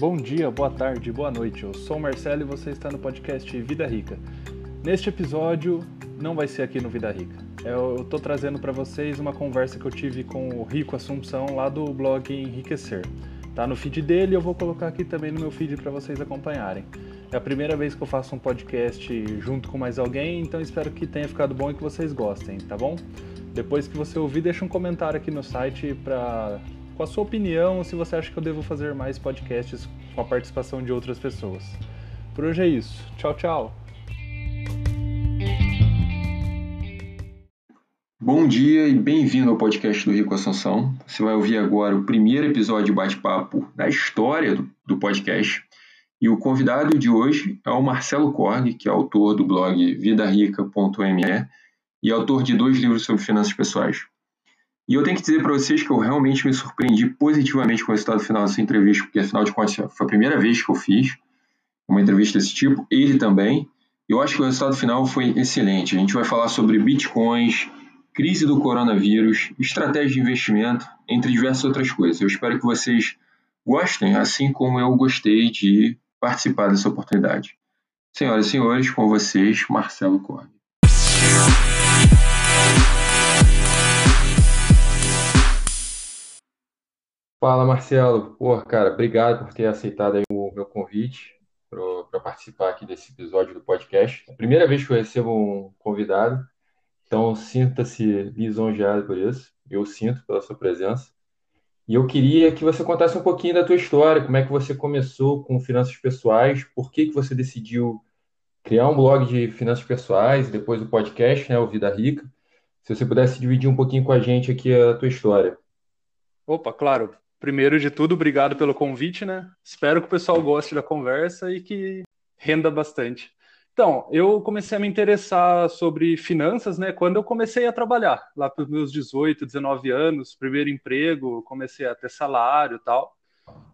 Bom dia, boa tarde, boa noite. Eu sou o Marcelo e você está no podcast Vida Rica. Neste episódio, não vai ser aqui no Vida Rica. Eu estou trazendo para vocês uma conversa que eu tive com o Rico Assunção lá do blog Enriquecer. Tá no feed dele, eu vou colocar aqui também no meu feed para vocês acompanharem. É a primeira vez que eu faço um podcast junto com mais alguém, então espero que tenha ficado bom e que vocês gostem, tá bom? Depois que você ouvir, deixa um comentário aqui no site para com a sua opinião, se você acha que eu devo fazer mais podcasts com a participação de outras pessoas. Por hoje é isso. Tchau, tchau. Bom dia e bem-vindo ao podcast do Rico Assunção. Você vai ouvir agora o primeiro episódio de bate-papo da história do, podcast. E o convidado de hoje é o Marcelo Korg, que é autor do blog vidarica.me e autor de dois livros sobre finanças pessoais. E eu tenho que dizer para vocês que eu realmente me surpreendi positivamente com o resultado final dessa entrevista, porque afinal de contas foi a primeira vez que eu fiz uma entrevista desse tipo, ele também. Eu acho que o resultado final foi excelente. A gente vai falar sobre bitcoins, crise do coronavírus, estratégia de investimento, entre diversas outras coisas. Eu espero que vocês gostem, assim como eu gostei de participar dessa oportunidade. Senhoras e senhores, com vocês, Marcelo Corne. Fala, Marcelo. Pô, cara, obrigado por ter aceitado o meu convite para participar aqui desse episódio do podcast. É a primeira vez que eu recebo um convidado, então sinta-se lisonjeado por isso. Eu sinto pela sua presença. E eu queria que você contasse um pouquinho da tua história, como é que você começou com finanças pessoais, por que que você decidiu criar um blog de finanças pessoais depois o podcast, né, o Vida Rica. Se você pudesse dividir um pouquinho com a gente aqui a tua história. Opa, claro. Primeiro de tudo, obrigado pelo convite, né? Espero que o pessoal goste da conversa e que renda bastante. Então, eu comecei a me interessar sobre finanças, né, quando eu comecei a trabalhar, lá para os meus 18, 19 anos, primeiro emprego, comecei a ter salário e tal.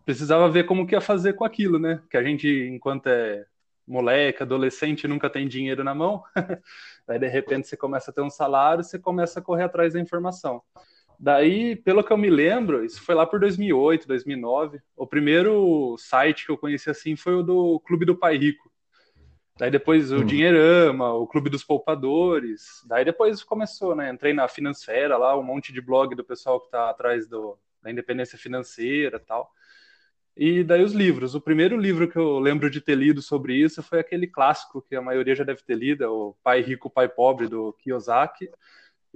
Precisava ver como que ia fazer com aquilo, né? Que a gente, enquanto é moleque, adolescente, nunca tem dinheiro na mão. Aí, de repente, você começa a ter um salário, você começa a correr atrás da informação. Daí, pelo que eu me lembro, isso foi lá por 2008, 2009. O primeiro site que eu conheci assim foi o do Clube do Pai Rico. Daí depois o hum. Dinheirama, o Clube dos Poupadores. Daí depois começou, né? Entrei na Finansfera lá, um monte de blog do pessoal que está atrás do, da independência financeira tal. E daí os livros. O primeiro livro que eu lembro de ter lido sobre isso foi aquele clássico que a maioria já deve ter lido, é o Pai Rico, Pai Pobre, do Kiyosaki.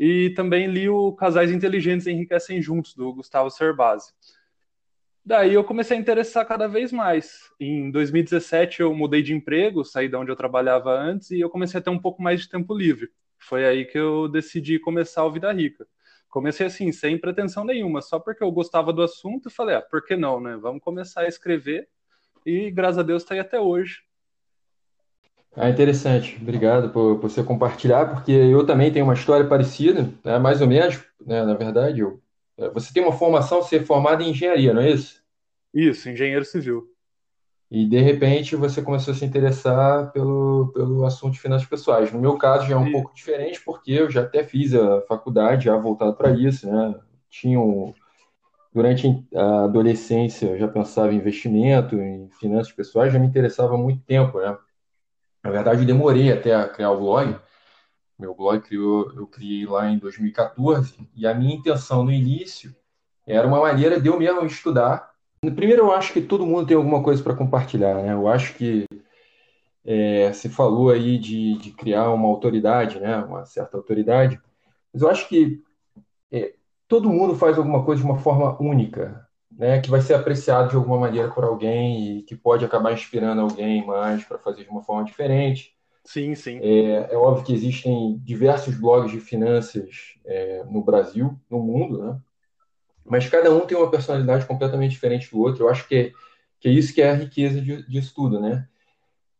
E também li o Casais Inteligentes Enriquecem Juntos, do Gustavo Cerbasi. Daí eu comecei a interessar cada vez mais. Em 2017 eu mudei de emprego, saí de onde eu trabalhava antes e eu comecei a ter um pouco mais de tempo livre. Foi aí que eu decidi começar o Vida Rica. Comecei assim, sem pretensão nenhuma, só porque eu gostava do assunto e falei, ah, por que não, né? Vamos começar a escrever e graças a Deus está aí até hoje. Ah, interessante. Obrigado por, por você compartilhar, porque eu também tenho uma história parecida, né? mais ou menos, né? na verdade. Eu, é, você tem uma formação, você é formado em engenharia, não é isso? Isso, engenheiro civil. E de repente você começou a se interessar pelo, pelo assunto de finanças pessoais. No meu caso já é um e... pouco diferente, porque eu já até fiz a faculdade, já voltado para isso, né? Tinha um, durante a adolescência eu já pensava em investimento, em finanças pessoais, já me interessava há muito tempo, né? Na verdade, eu demorei até a criar o blog. Meu blog criou, eu criei lá em 2014 e a minha intenção no início era uma maneira de eu mesmo estudar. Primeiro, eu acho que todo mundo tem alguma coisa para compartilhar, né? Eu acho que é, falou aí de, de, criar uma autoridade, né? Uma certa autoridade, mas eu acho que é, todo mundo faz alguma coisa de uma forma única né, que vai ser apreciado de alguma maneira por alguém e que pode acabar inspirando alguém mais para fazer de uma forma diferente. Sim, sim. É, é, óbvio que existem diversos blogs de finanças é, no Brasil, no mundo, né? Mas cada um tem uma personalidade completamente diferente do outro. Eu acho que é, que é isso que é a riqueza de, disso tudo, né?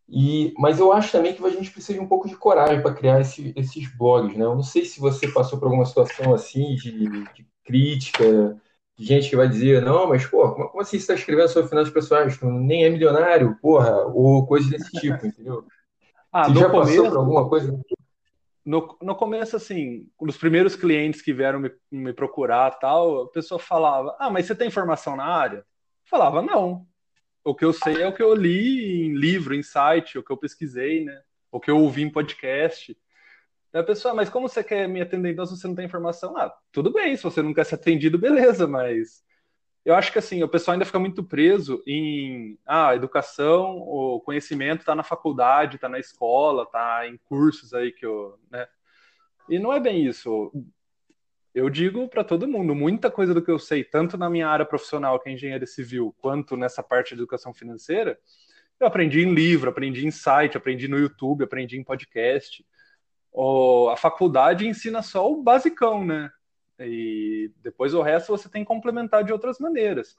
E, mas eu acho também que a gente precisa de um pouco de coragem para criar esse, esses blogs, né? Eu não sei se você passou por alguma situação assim de, de crítica, gente que vai dizer, não, mas, pô, como assim você está escrevendo sobre finanças pessoais? Tu nem é milionário, porra, ou coisas desse tipo, entendeu? Ah, você já começo, passou por alguma coisa? No, no começo, assim, os primeiros clientes que vieram me, me procurar tal, a pessoa falava, ah, mas você tem formação na área? Eu falava, não. o que eu sei é o que eu li em livro, em site, o que eu pesquisei, né? O que eu ouvi em podcast. A pessoa, mas como você quer me atender então se você não tem informação? Ah, tudo bem, se você não quer ser atendido, beleza, mas eu acho que assim, o pessoal ainda fica muito preso em ah, educação, o conhecimento está na faculdade, está na escola, está em cursos aí que eu, né? E não é bem isso. Eu digo para todo mundo, muita coisa do que eu sei, tanto na minha área profissional, que é engenharia civil, quanto nessa parte de educação financeira, eu aprendi em livro, aprendi em site, aprendi no YouTube, aprendi em podcast. A faculdade ensina só o basicão, né? E depois o resto você tem que complementar de outras maneiras.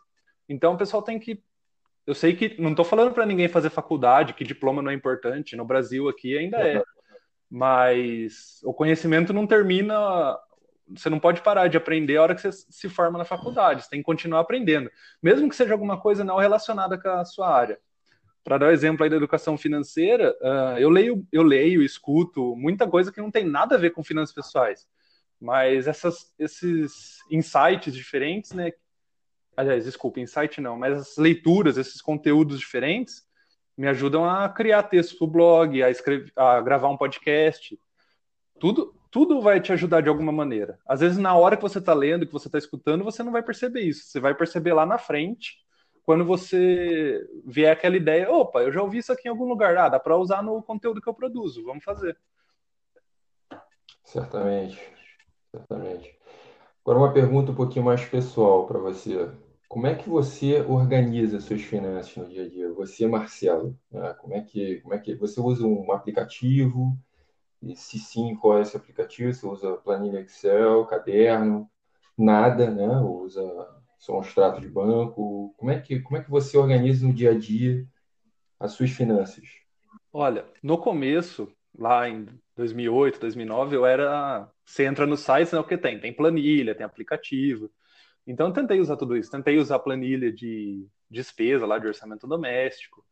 Então o pessoal tem que. Eu sei que não estou falando para ninguém fazer faculdade, que diploma não é importante. No Brasil aqui ainda é. Mas o conhecimento não termina. Você não pode parar de aprender a hora que você se forma na faculdade. Você tem que continuar aprendendo, mesmo que seja alguma coisa não relacionada com a sua área. Para dar o um exemplo aí da educação financeira, uh, eu leio, eu leio, escuto muita coisa que não tem nada a ver com finanças pessoais mas essas, esses insights diferentes, né? Aliás, desculpa, insight não, mas as leituras, esses conteúdos diferentes, me ajudam a criar texto para o blog, a, escrever, a gravar um podcast. Tudo, tudo vai te ajudar de alguma maneira. Às vezes, na hora que você está lendo, que você está escutando, você não vai perceber isso. Você vai perceber lá na frente, quando você vier aquela ideia: opa, eu já ouvi isso aqui em algum lugar, ah, dá para usar no conteúdo que eu produzo, vamos fazer. Certamente. Exatamente. Agora uma pergunta um pouquinho mais pessoal para você. Como é que você organiza suas finanças no dia a dia? Você, Marcelo, né? como é que, como é que você usa um aplicativo? E se sim, qual é esse aplicativo? Você usa planilha Excel, caderno, nada, né? Usa só um extrato de banco? Como é que, como é que você organiza no dia a dia as suas finanças? Olha, no começo, lá em 2008, 2009, eu era. Você entra no site, né, o que tem? Tem planilha, tem aplicativo. Então, eu tentei usar tudo isso. Tentei usar planilha de despesa lá de orçamento doméstico.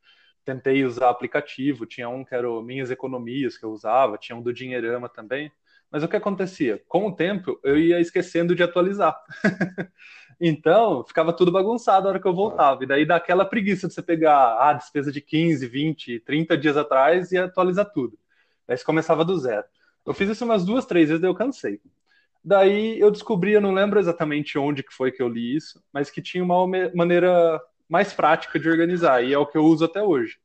Tentei usar aplicativo. Tinha um que era Minhas Economias que eu usava. Tinha um do Dinheirama também. Mas o que acontecia? Com o tempo, eu ia esquecendo de atualizar. então, ficava tudo bagunçado na hora que eu voltava. E daí dá aquela preguiça de você pegar a ah, despesa de 15, 20, 30 dias atrás e atualizar tudo. Daí você começava do zero. Eu fiz isso umas duas, três vezes, daí eu cansei. Daí eu descobri, eu não lembro exatamente onde que foi que eu li isso, mas que tinha uma maneira mais prática de organizar, e é o que eu uso até hoje.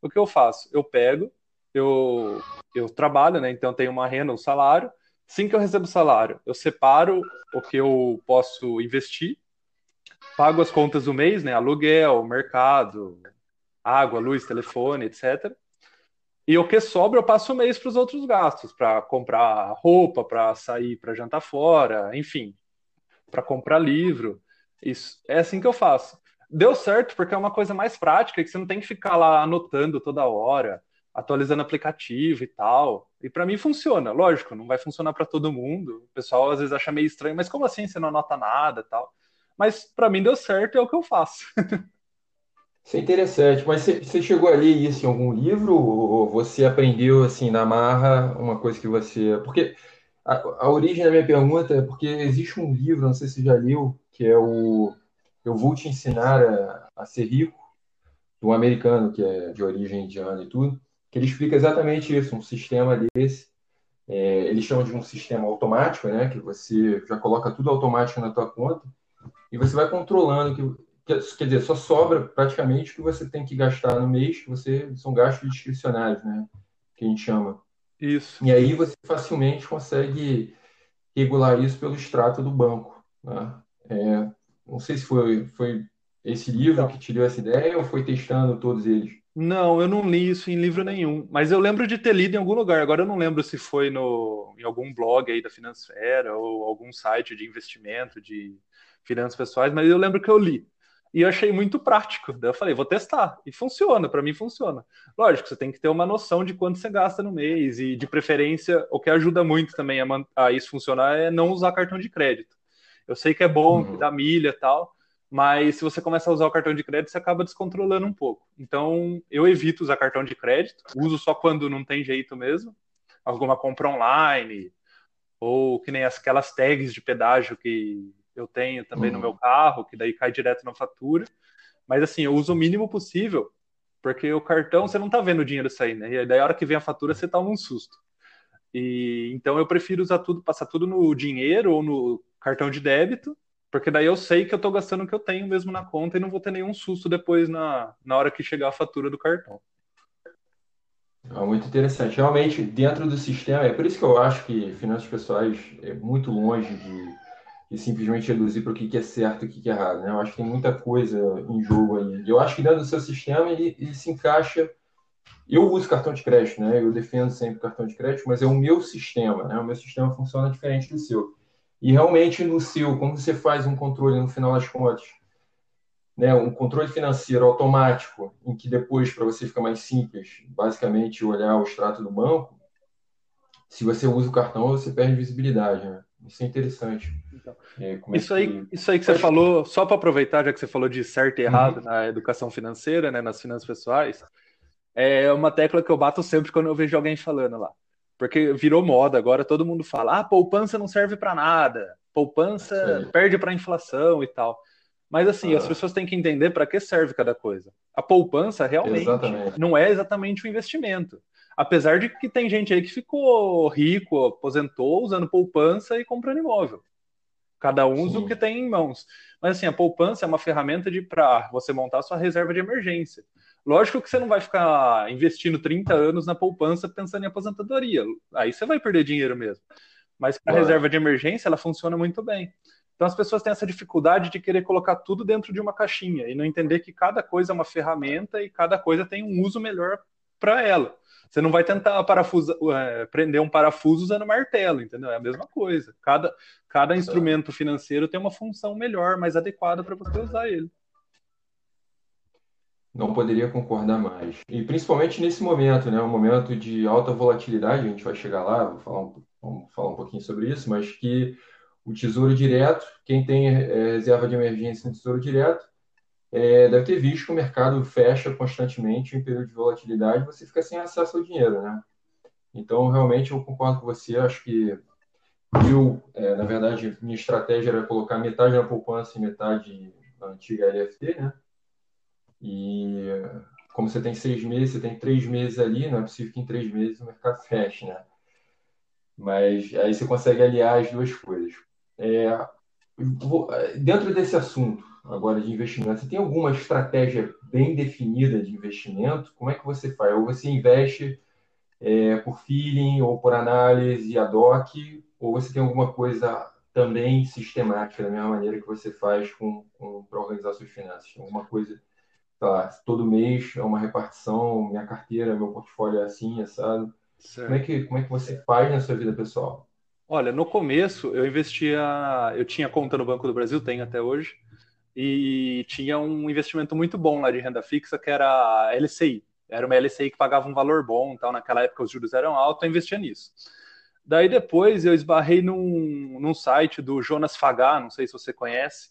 O que eu faço? Eu pego, eu, eu trabalho, né? Então tenho uma renda, um salário. Assim que eu recebo o salário, eu separo o que eu posso investir, pago as contas do mês, né? Aluguel, mercado, água, luz, telefone, etc. E o que sobra eu passo o mês para os outros gastos, para comprar roupa, para sair para jantar fora, enfim, para comprar livro. Isso é assim que eu faço. Deu certo porque é uma coisa mais prática que você não tem que ficar lá anotando toda hora, atualizando aplicativo e tal. E para mim funciona. Lógico, não vai funcionar para todo mundo. O pessoal às vezes acha meio estranho, mas como assim você não anota nada, tal? Mas para mim deu certo, é o que eu faço. Isso é interessante, mas você, chegou a ler isso em algum livro ou você aprendeu assim na marra uma coisa que você. Porque a, a origem da minha pergunta é porque existe um livro, não sei se você já leu, que é o Eu Vou Te Ensinar a, a Ser Rico, de um americano que é de origem indiana e tudo, que ele explica exatamente isso, um sistema desse. É, eles chamam de um sistema automático, né? Que você já coloca tudo automático na tua conta e você vai controlando que quer dizer, só sobra praticamente o que você tem que gastar no mês, que você são gastos discricionários, né? Que a gente chama. Isso. E aí você facilmente consegue regular isso pelo extrato do banco. Né? É, não sei se foi, foi esse livro que te deu essa ideia ou foi testando todos eles? Não, eu não li isso em livro nenhum, mas eu lembro de ter lido em algum lugar. Agora eu não lembro se foi no, em algum blog aí da Finansfera ou algum site de investimento de finanças pessoais, mas eu lembro que eu li. E eu achei muito prático. Daí eu falei, vou testar. E funciona, para mim funciona. Lógico, você tem que ter uma noção de quanto você gasta no mês. E de preferência, o que ajuda muito também a, a isso funcionar é não usar cartão de crédito. Eu sei que é bom, uhum. que dá milha e tal, mas se você começa a usar o cartão de crédito, você acaba descontrolando um pouco. Então, eu evito usar cartão de crédito, uso só quando não tem jeito mesmo. Alguma compra online, ou que nem aquelas tags de pedágio que eu tenho também uhum. no meu carro, que daí cai direto na fatura. Mas assim, eu uso o mínimo possível, porque o cartão você não tá vendo o dinheiro sair, né? E daí a hora que vem a fatura você toma um susto. E então eu prefiro usar tudo, passar tudo no dinheiro ou no cartão de débito, porque daí eu sei que eu estou gastando o que eu tenho mesmo na conta e não vou ter nenhum susto depois na, na hora que chegar a fatura do cartão. É muito interessante. Realmente, dentro do sistema, é por isso que eu acho que finanças pessoais é muito longe de, de simplesmente reduzir para o que é certo e o que é errado. Né? Eu acho que tem muita coisa em jogo aí. Eu acho que dentro do seu sistema ele, ele se encaixa eu uso cartão de crédito, né? Eu defendo sempre cartão de crédito, mas é o meu sistema, né? O meu sistema funciona diferente do seu. E realmente no seu, como você faz um controle no final das contas, né? Um controle financeiro automático, em que depois para você fica mais simples, basicamente olhar o extrato do banco. Se você usa o cartão, você perde visibilidade, né? Isso é interessante. Então, é, é isso, aí, que... isso aí que você falou, só para aproveitar, já que você falou de certo e errado uhum. na educação financeira, né, nas finanças pessoais, é uma tecla que eu bato sempre quando eu vejo alguém falando lá. Porque virou moda, agora todo mundo fala: ah, poupança não serve para nada, poupança perde para inflação e tal. Mas assim, ah. as pessoas têm que entender para que serve cada coisa. A poupança realmente exatamente. não é exatamente um investimento. Apesar de que tem gente aí que ficou rico, aposentou usando poupança e comprando imóvel. Cada um usa o que tem em mãos. Mas assim, a poupança é uma ferramenta de para você montar sua reserva de emergência. Lógico que você não vai ficar investindo 30 anos na poupança pensando em aposentadoria. Aí você vai perder dinheiro mesmo. Mas a reserva de emergência, ela funciona muito bem. Então as pessoas têm essa dificuldade de querer colocar tudo dentro de uma caixinha e não entender que cada coisa é uma ferramenta e cada coisa tem um uso melhor para ela. Você não vai tentar parafusa, é, prender um parafuso usando martelo, entendeu? É a mesma coisa. Cada, cada instrumento financeiro tem uma função melhor, mais adequada para você usar ele. Não poderia concordar mais. E principalmente nesse momento, né? Um momento de alta volatilidade, a gente vai chegar lá, vou falar um, vamos falar um pouquinho sobre isso, mas que o Tesouro Direto, quem tem é, reserva de emergência no Tesouro Direto, é, deve ter visto que o mercado fecha constantemente em período de volatilidade, você fica sem acesso ao dinheiro, né? Então, realmente, eu concordo com você, acho que eu, é, na verdade, minha estratégia era colocar metade na poupança e metade na antiga LFT, né? E como você tem seis meses, você tem três meses ali, não é possível que em três meses o mercado feche, né? Mas aí você consegue aliar as duas coisas. É, dentro desse assunto agora de investimento, você tem alguma estratégia bem definida de investimento? Como é que você faz? Ou você investe é, por feeling ou por análise ad hoc? Ou você tem alguma coisa também sistemática, da mesma maneira que você faz com, com para organizar suas finanças? Alguma coisa lá, todo mês é uma repartição, minha carteira, meu portfólio é assim, sabe? Como é, que, como é que você faz na sua vida pessoal? Olha, no começo eu investia, eu tinha conta no Banco do Brasil, tenho até hoje, e tinha um investimento muito bom lá de renda fixa, que era a LCI. Era uma LCI que pagava um valor bom, então naquela época os juros eram altos, eu investia nisso. Daí depois eu esbarrei num, num site do Jonas Fagá, não sei se você conhece,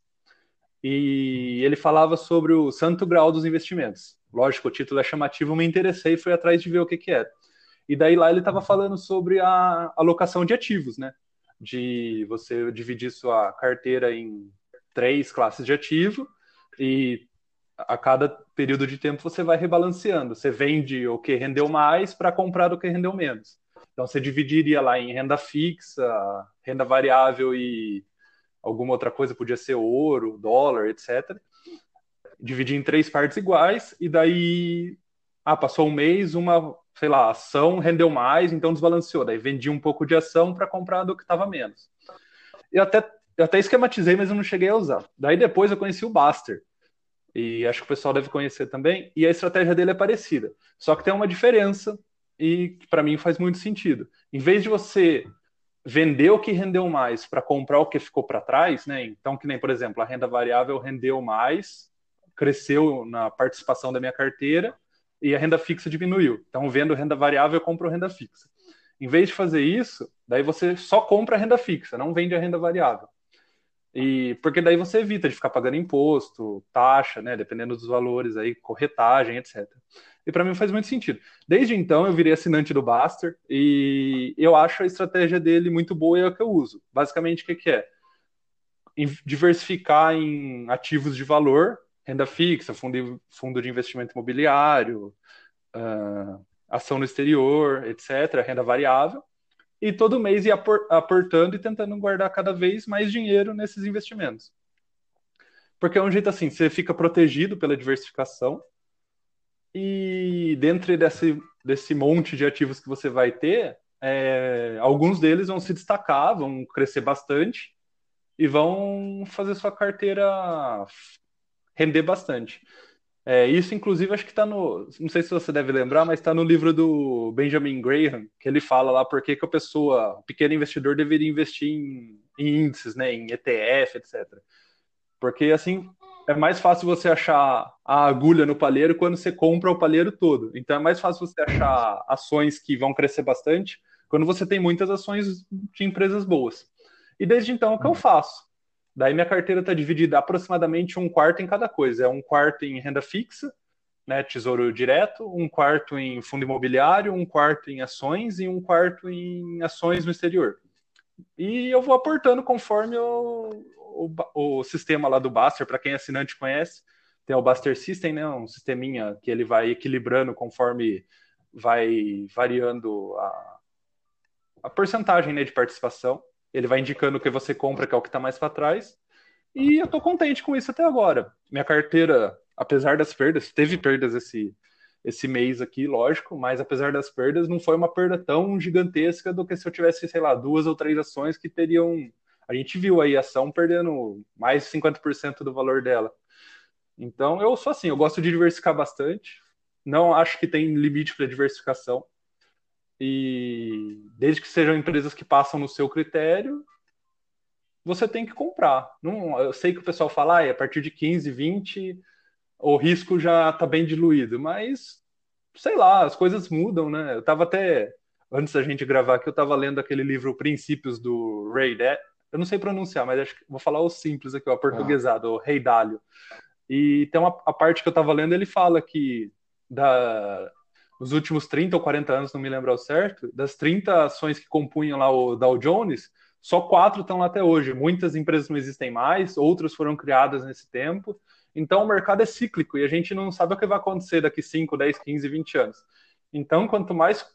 e ele falava sobre o santo grau dos investimentos. Lógico, o título é chamativo, me interessei e fui atrás de ver o que, que era. E daí lá ele estava falando sobre a alocação de ativos, né? De você dividir sua carteira em três classes de ativo e a cada período de tempo você vai rebalanceando. Você vende o que rendeu mais para comprar o que rendeu menos. Então você dividiria lá em renda fixa, renda variável e alguma outra coisa, podia ser ouro, dólar, etc. Dividir em três partes iguais, e daí, ah, passou um mês, uma, sei lá, ação rendeu mais, então desbalanceou. Daí vendi um pouco de ação para comprar do que estava menos. Eu até, eu até esquematizei, mas eu não cheguei a usar. Daí depois eu conheci o Baster. E acho que o pessoal deve conhecer também. E a estratégia dele é parecida. Só que tem uma diferença e para mim faz muito sentido. Em vez de você vender o que rendeu mais para comprar o que ficou para trás, né? Então, que nem, por exemplo, a renda variável rendeu mais, cresceu na participação da minha carteira e a renda fixa diminuiu. Então, vendo renda variável, eu compro renda fixa. Em vez de fazer isso, daí você só compra a renda fixa, não vende a renda variável. E porque daí você evita de ficar pagando imposto, taxa, né, dependendo dos valores aí, corretagem, etc. E para mim faz muito sentido. Desde então eu virei assinante do Baster e eu acho a estratégia dele muito boa e é o que eu uso. Basicamente o que, que é? Diversificar em ativos de valor renda fixa, fundo, de investimento imobiliário, uh, ação no exterior, etc., renda variável, e todo mês ir aportando e tentando guardar cada vez mais dinheiro nesses investimentos. Porque é um jeito assim, você fica protegido pela diversificação, e dentro desse, desse monte de ativos que você vai ter, é, alguns deles vão se destacar, vão crescer bastante e vão fazer sua carteira render bastante. É, isso, inclusive, acho que está no. Não sei se você deve lembrar, mas está no livro do Benjamin Graham, que ele fala lá por que a pessoa, o pequeno investidor, deveria investir em, em índices, né, em ETF, etc. Porque assim é mais fácil você achar a agulha no palheiro quando você compra o palheiro todo. Então é mais fácil você achar ações que vão crescer bastante quando você tem muitas ações de empresas boas. E desde então, o que eu uhum. faço? Daí minha carteira está dividida aproximadamente um quarto em cada coisa. É um quarto em renda fixa, né, tesouro direto, um quarto em fundo imobiliário, um quarto em ações e um quarto em ações no exterior. E eu vou aportando conforme o, o, o sistema lá do Baster, para quem é assinante conhece, tem o Baster System, né, um sisteminha que ele vai equilibrando conforme vai variando a, a porcentagem né, de participação. Ele vai indicando o que você compra, que é o que está mais para trás. E eu estou contente com isso até agora. Minha carteira, apesar das perdas, teve perdas esse, esse mês aqui, lógico, mas apesar das perdas, não foi uma perda tão gigantesca do que se eu tivesse, sei lá, duas ou três ações que teriam. A gente viu aí a ação perdendo mais de 50% do valor dela. Então eu sou assim, eu gosto de diversificar bastante. Não acho que tem limite para diversificação. E desde que sejam empresas que passam no seu critério, você tem que comprar. Não, eu sei que o pessoal fala, ah, a partir de 15, 20, o risco já está bem diluído, mas sei lá, as coisas mudam, né? Eu estava até, antes da gente gravar aqui, eu estava lendo aquele livro Princípios do Ray Dalio. Eu não sei pronunciar, mas acho que vou falar o simples aqui, o portuguesado, ah. o Rei Dalio. E tem uma a parte que eu estava lendo, ele fala que da, nos últimos 30 ou 40 anos, não me lembro ao certo, das 30 ações que compunham lá o Dow Jones, só quatro estão lá até hoje. Muitas empresas não existem mais, outras foram criadas nesse tempo. Então o mercado é cíclico e a gente não sabe o que vai acontecer daqui 5, 10, 15, 20 anos. Então, quanto mais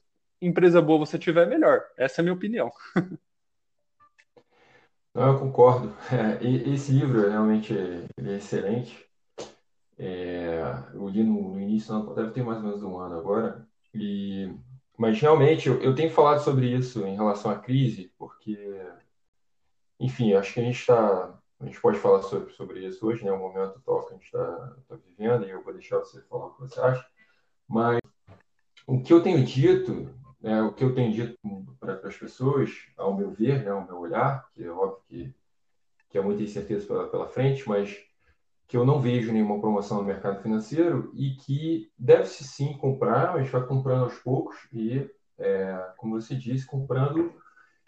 empresa boa você tiver, melhor. Essa é a minha opinião. Não, eu concordo. É, esse livro realmente é, é excelente. É, eu li no, no início, deve ter mais ou menos um ano agora. E, mas realmente eu, eu tenho falado sobre isso em relação à crise, porque, enfim, acho que a gente está. A gente pode falar sobre, sobre isso hoje, né? O momento atual que a gente está tá vivendo, e eu vou deixar você falar o que você acha. Mas o que eu tenho dito, né, o que eu tenho dito para as pessoas, ao meu ver, né, ao meu olhar, que é óbvio que, que há muita incerteza pela, pela frente, mas que eu não vejo nenhuma promoção no mercado financeiro e que deve-se sim comprar, gente vai comprando aos poucos e, é, como você disse, comprando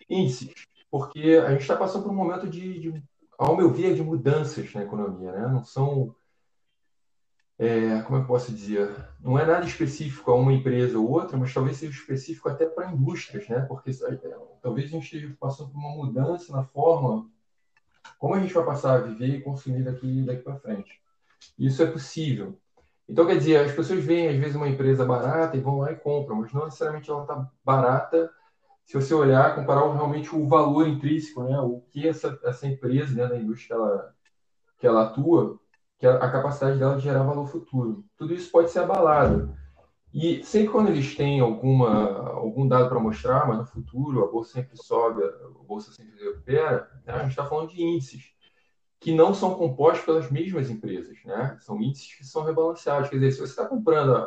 índices, porque a gente está passando por um momento de, de, ao meu ver, de mudanças na economia, né? Não são, é, como eu posso dizer, não é nada específico a uma empresa ou outra, mas talvez seja específico até para indústrias, né? Porque é, talvez a gente esteja passando por uma mudança na forma como a gente vai passar a viver e consumir daqui, daqui para frente? Isso é possível. Então, quer dizer, as pessoas veem, às vezes, uma empresa barata e vão lá e compram, mas não necessariamente ela está barata se você olhar, comparar realmente o valor intrínseco, né? o que essa, essa empresa, né, da indústria que ela, que ela atua, que a, a capacidade dela de gerar valor futuro. Tudo isso pode ser abalado. E sempre quando eles têm alguma, algum dado para mostrar, mas no futuro a bolsa sempre sobe, a bolsa sempre recupera, né? a gente está falando de índices que não são compostos pelas mesmas empresas, né? São índices que são rebalanceados. Quer dizer, se você está comprando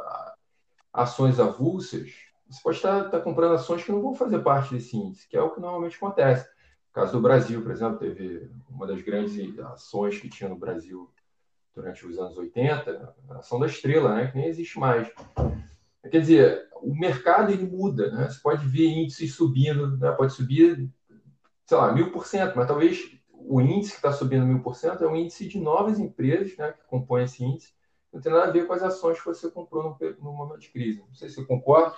ações avulsas, você pode estar, estar, comprando ações que não vão fazer parte desse índice, que é o que normalmente acontece. No caso do Brasil, por exemplo, teve uma das grandes ações que tinha no Brasil durante os anos 80, a ação da Estrela, né? Que nem existe mais. Quer dizer, o mercado ele muda, né? Você pode ver índices subindo, né? pode subir, sei lá, mil por cento, mas talvez o índice que está subindo mil por cento é um índice de novas empresas né, que compõem esse índice. Não tem nada a ver com as ações que você comprou no, no momento de crise. Não sei se você concorda.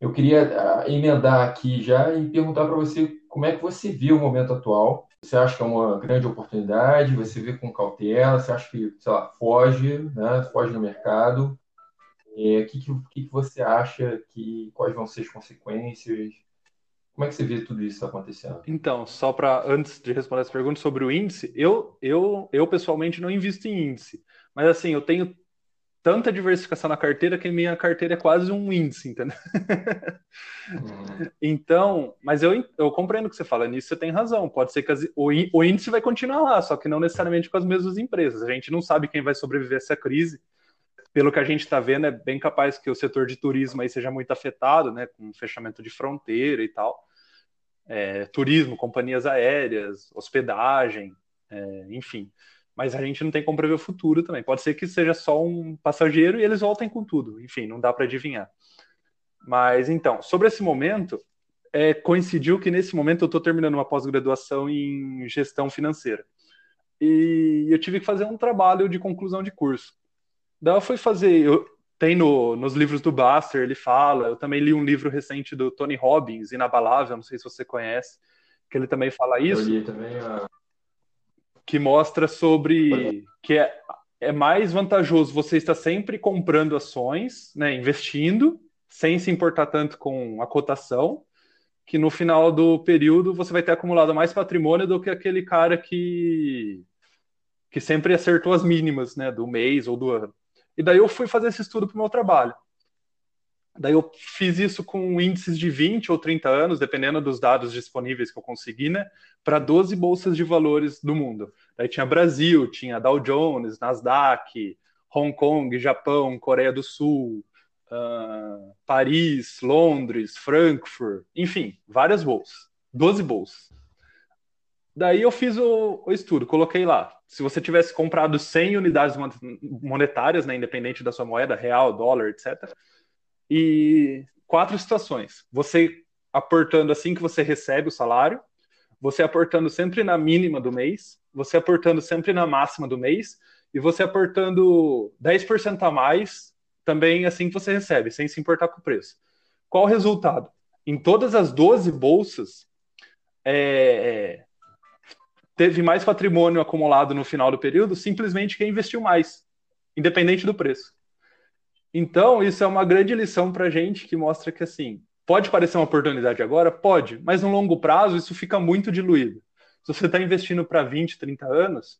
Eu queria uh, emendar aqui já e perguntar para você como é que você vê o momento atual Você acha que é uma grande oportunidade? Você vê com cautela? Você acha que, sei lá, foge, né? Foge no mercado? O que, que, que você acha que quais vão ser as consequências? Como é que você vê tudo isso acontecendo? Então, só para antes de responder essa pergunta sobre o índice, eu, eu, eu pessoalmente não invisto em índice, mas assim, eu tenho tanta diversificação na carteira que minha carteira é quase um índice, entendeu? Uhum. Então, mas eu, eu compreendo o que você fala, nisso você tem razão. Pode ser que as, o, o índice vai continuar lá, só que não necessariamente com as mesmas empresas. A gente não sabe quem vai sobreviver a essa crise pelo que a gente está vendo, é bem capaz que o setor de turismo aí seja muito afetado, né, com fechamento de fronteira e tal. É, turismo, companhias aéreas, hospedagem, é, enfim. Mas a gente não tem como prever o futuro também. Pode ser que seja só um passageiro e eles voltem com tudo. Enfim, não dá para adivinhar. Mas então, sobre esse momento, é, coincidiu que nesse momento eu estou terminando uma pós-graduação em gestão financeira. E eu tive que fazer um trabalho de conclusão de curso. Daí eu fui fazer. Eu, tem no, nos livros do Buster, ele fala. Eu também li um livro recente do Tony Robbins, Inabalável, não sei se você conhece, que ele também fala isso. Eu li também a... Que mostra sobre que é, é mais vantajoso você estar sempre comprando ações, né, investindo, sem se importar tanto com a cotação, que no final do período você vai ter acumulado mais patrimônio do que aquele cara que que sempre acertou as mínimas, né, do mês ou do ano. E daí eu fui fazer esse estudo para o meu trabalho. Daí eu fiz isso com índices de 20 ou 30 anos, dependendo dos dados disponíveis que eu consegui, né? Para 12 bolsas de valores do mundo. Daí tinha Brasil, tinha Dow Jones, Nasdaq, Hong Kong, Japão, Coreia do Sul, uh, Paris, Londres, Frankfurt, enfim, várias bolsas. 12 bolsas. Daí eu fiz o, o, estudo, coloquei lá. Se você tivesse comprado 100 unidades monetárias, né, independente da sua moeda, real, dólar, etc. E quatro situações. Você aportando assim que você recebe o salário, você aportando sempre na mínima do mês, você aportando sempre na máxima do mês, e você aportando 10% a mais também assim que você recebe, sem se importar com o preço. Qual o resultado? Em todas as 12 bolsas, é, teve mais patrimônio acumulado no final do período simplesmente quem investiu mais, independente do preço. Então, isso é uma grande lição para a gente que mostra que, assim, pode parecer uma oportunidade agora? Pode, mas no longo prazo isso fica muito diluído. Se você está investindo para 20, 30 anos,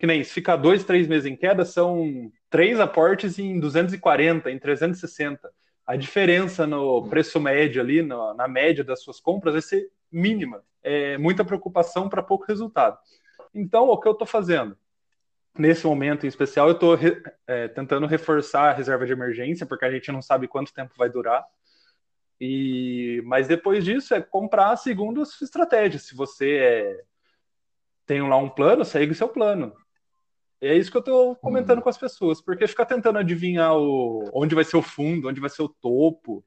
que nem se ficar dois, três meses em queda, são três aportes em 240, em 360. A diferença no preço médio ali, na, na média das suas compras, vai ser mínima é, muita preocupação para pouco resultado. Então, o que eu estou fazendo? Nesse momento em especial, eu estou é, tentando reforçar a reserva de emergência, porque a gente não sabe quanto tempo vai durar. E, mas depois disso é comprar segundo a sua estratégia. Se você é, tem lá um plano, segue o seu plano. É isso que eu estou comentando uhum. com as pessoas, porque ficar tentando adivinhar o, onde vai ser o fundo, onde vai ser o topo,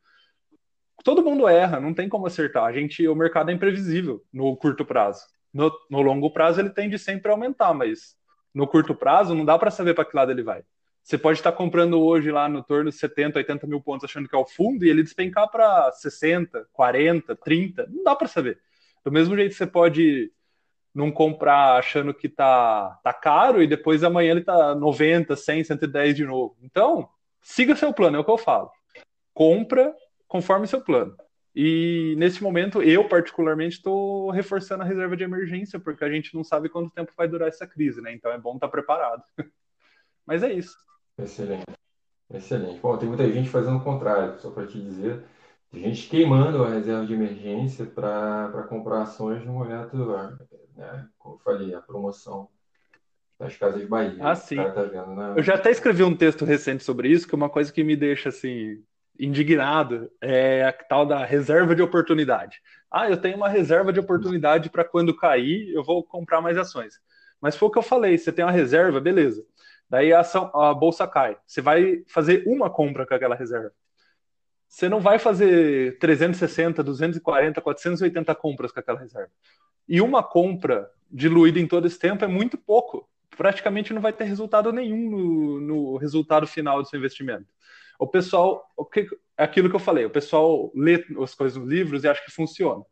todo mundo erra, não tem como acertar. A gente, o mercado é imprevisível no curto prazo. No, no longo prazo ele tende sempre a aumentar, mas no curto prazo não dá para saber para que lado ele vai. Você pode estar comprando hoje lá no torno de 70, 80 mil pontos achando que é o fundo e ele despencar para 60, 40, 30, não dá para saber. Do mesmo jeito você pode não comprar achando que tá, tá caro e depois amanhã ele tá 90, 100, 110 de novo. Então, siga seu plano, é o que eu falo. Compra conforme seu plano. E nesse momento, eu particularmente estou reforçando a reserva de emergência, porque a gente não sabe quanto tempo vai durar essa crise, né? Então é bom estar preparado. Mas é isso. Excelente. Excelente. Bom, tem muita gente fazendo o contrário, só para te dizer. Tem gente queimando a reserva de emergência para comprar ações no momento, né, como eu falei, a promoção das Casas Bahia. Ah, sim. Tá na... Eu já até escrevi um texto recente sobre isso, que é uma coisa que me deixa assim indignado é a tal da reserva de oportunidade. Ah, eu tenho uma reserva de oportunidade para quando cair, eu vou comprar mais ações. Mas foi o que eu falei, você tem uma reserva, beleza. Daí a, ação, a bolsa cai. Você vai fazer uma compra com aquela reserva. Você não vai fazer 360, 240, 480 compras com aquela reserva. E uma compra diluída em todo esse tempo é muito pouco. Praticamente não vai ter resultado nenhum no, no resultado final do seu investimento o pessoal, o que, aquilo que eu falei, o pessoal lê as coisas nos livros e acha que funciona.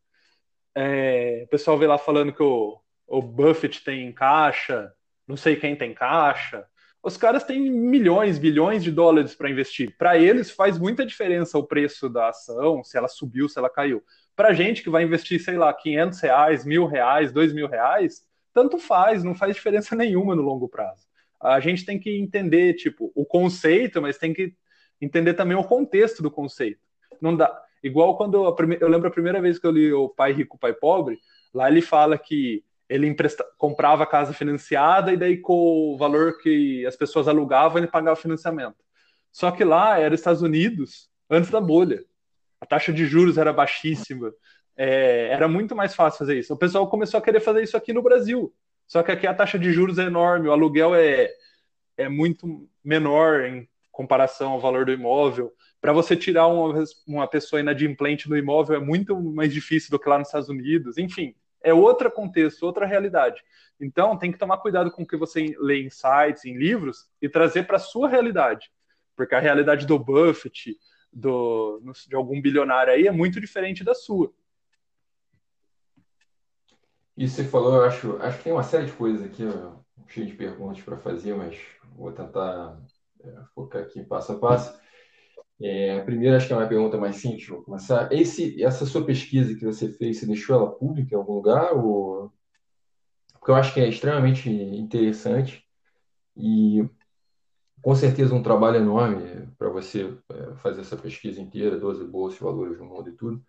É, o pessoal vê lá falando que o, o Buffett tem caixa, não sei quem tem caixa. Os caras têm milhões, bilhões de dólares para investir. Para eles faz muita diferença o preço da ação, se ela subiu, se ela caiu. Para gente que vai investir, sei lá, 500 reais, mil reais, dois mil reais, tanto faz, não faz diferença nenhuma no longo prazo. A gente tem que entender, tipo, o conceito, mas tem que entender também o contexto do conceito. Não dá. Igual quando eu, eu lembro a primeira vez que eu li o Pai Rico, Pai Pobre, lá ele fala que ele empresta, comprava a casa financiada e daí com o valor que as pessoas alugavam ele pagava o financiamento. Só que lá era Estados Unidos antes da bolha. A taxa de juros era baixíssima. É, era muito mais fácil fazer isso. O pessoal começou a querer fazer isso aqui no Brasil. Só que aqui a taxa de juros é enorme, o aluguel é, é muito menor em comparação ao valor do imóvel. Para você tirar uma, uma pessoa inadimplente do imóvel é muito mais difícil do que lá nos Estados Unidos. Enfim, é outro contexto, outra realidade. Então, tem que tomar cuidado com o que você lê em sites, em livros, e trazer para a sua realidade. Porque a realidade do Buffett, do, de algum bilionário aí, é muito diferente da sua. Isso você falou, eu acho, acho que tem uma série de coisas aqui, cheio de perguntas para fazer, mas vou tentar focar aqui passo a passo. É, a primeira, acho que é uma pergunta mais simples, vou começar. Esse, essa sua pesquisa que você fez, você deixou ela pública em algum lugar? Ou... Porque eu acho que é extremamente interessante e com certeza um trabalho enorme para você é, fazer essa pesquisa inteira, 12 bolsas, valores do mundo e tudo.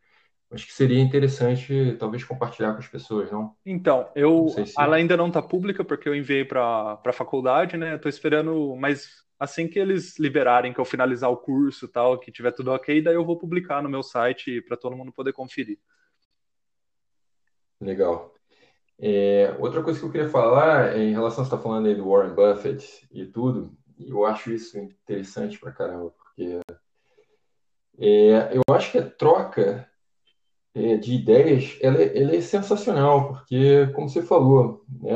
Acho que seria interessante talvez compartilhar com as pessoas, não? Então, eu se... ela ainda não está pública porque eu enviei para a faculdade, né? Estou esperando, mas assim que eles liberarem, que eu finalizar o curso tal, que tiver tudo ok, daí eu vou publicar no meu site para todo mundo poder conferir. Legal. É, outra coisa que eu queria falar é em relação a você está falando aí do Warren Buffett e tudo, eu acho isso interessante para caramba, porque é, eu acho que a troca é, de ideias, ela, é, ela, é sensacional, porque, como você falou, né,